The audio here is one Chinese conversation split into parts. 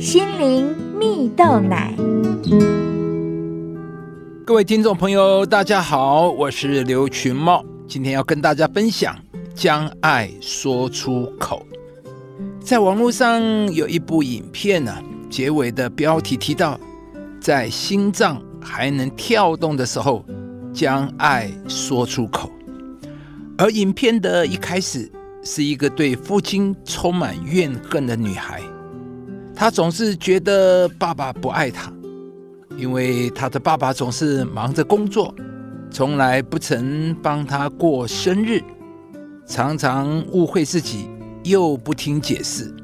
心灵蜜豆奶。各位听众朋友，大家好，我是刘群茂，今天要跟大家分享将爱说出口。在网络上有一部影片呢，结尾的标题提到，在心脏还能跳动的时候，将爱说出口。而影片的一开始是一个对父亲充满怨恨的女孩。他总是觉得爸爸不爱他，因为他的爸爸总是忙着工作，从来不曾帮他过生日，常常误会自己，又不听解释，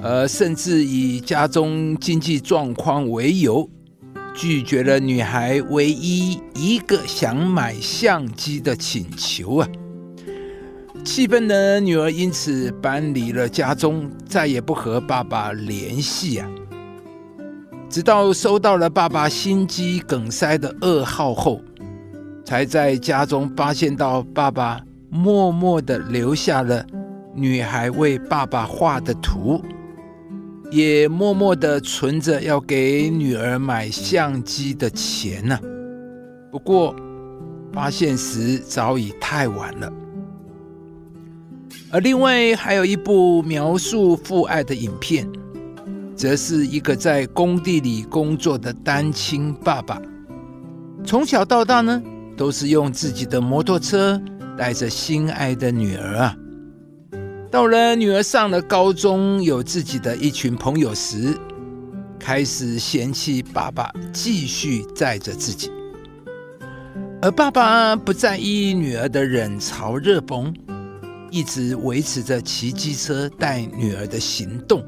而甚至以家中经济状况为由，拒绝了女孩唯一一个想买相机的请求啊！气愤的女儿因此搬离了家中，再也不和爸爸联系啊。直到收到了爸爸心肌梗塞的噩耗后，才在家中发现到爸爸默默的留下了女孩为爸爸画的图，也默默的存着要给女儿买相机的钱呢。不过，发现时早已太晚了。而另外还有一部描述父爱的影片，则是一个在工地里工作的单亲爸爸，从小到大呢，都是用自己的摩托车带着心爱的女儿啊。到了女儿上了高中，有自己的一群朋友时，开始嫌弃爸爸继续载着自己，而爸爸不在意女儿的冷嘲热讽。一直维持着骑机车带女儿的行动，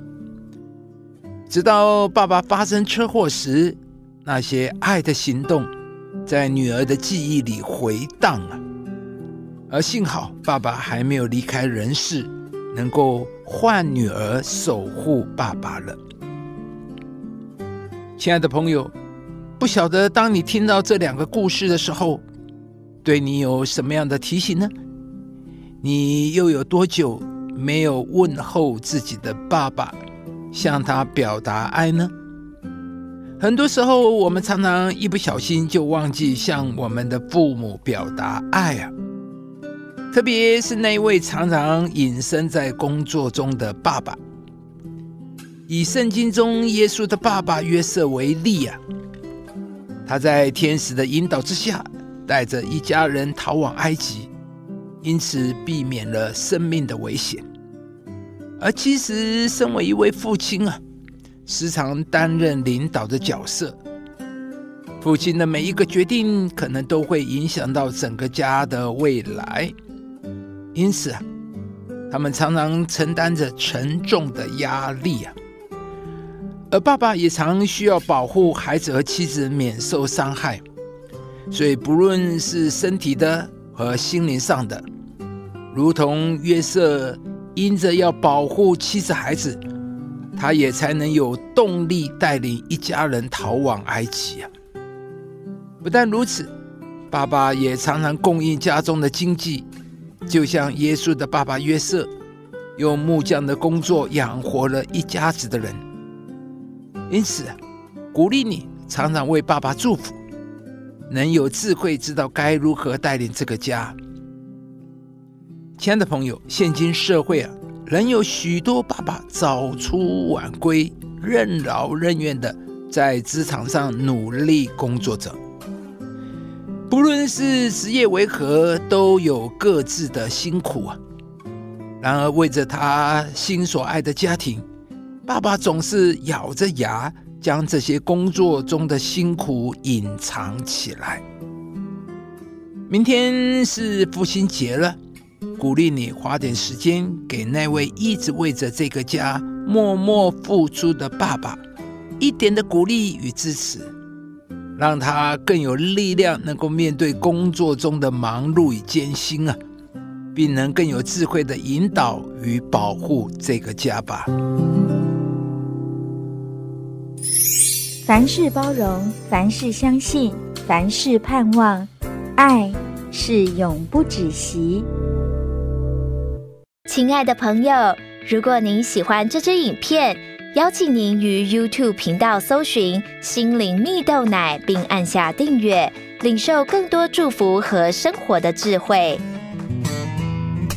直到爸爸发生车祸时，那些爱的行动在女儿的记忆里回荡啊。而幸好爸爸还没有离开人世，能够换女儿守护爸爸了。亲爱的朋友，不晓得当你听到这两个故事的时候，对你有什么样的提醒呢？你又有多久没有问候自己的爸爸，向他表达爱呢？很多时候，我们常常一不小心就忘记向我们的父母表达爱啊。特别是那位常常隐身在工作中的爸爸。以圣经中耶稣的爸爸约瑟为例啊，他在天使的引导之下，带着一家人逃往埃及。因此避免了生命的危险，而其实身为一位父亲啊，时常担任领导的角色。父亲的每一个决定，可能都会影响到整个家的未来。因此啊，他们常常承担着沉重的压力啊。而爸爸也常需要保护孩子和妻子免受伤害，所以不论是身体的。和心灵上的，如同约瑟因着要保护妻子孩子，他也才能有动力带领一家人逃往埃及啊！不但如此，爸爸也常常供应家中的经济，就像耶稣的爸爸约瑟，用木匠的工作养活了一家子的人。因此，鼓励你常常为爸爸祝福。能有智慧，知道该如何带领这个家。亲爱的朋友，现今社会啊，仍有许多爸爸早出晚归、任劳任怨的在职场上努力工作着。不论是职业为何，都有各自的辛苦啊。然而，为着他心所爱的家庭，爸爸总是咬着牙。将这些工作中的辛苦隐藏起来。明天是父亲节了，鼓励你花点时间给那位一直为着这个家默默付出的爸爸一点的鼓励与支持，让他更有力量，能够面对工作中的忙碌与艰辛啊，并能更有智慧的引导与保护这个家吧。凡事包容，凡事相信，凡事盼望，爱是永不止息。亲爱的朋友，如果您喜欢这支影片，邀请您于 YouTube 频道搜寻“心灵蜜豆奶”，并按下订阅，领受更多祝福和生活的智慧。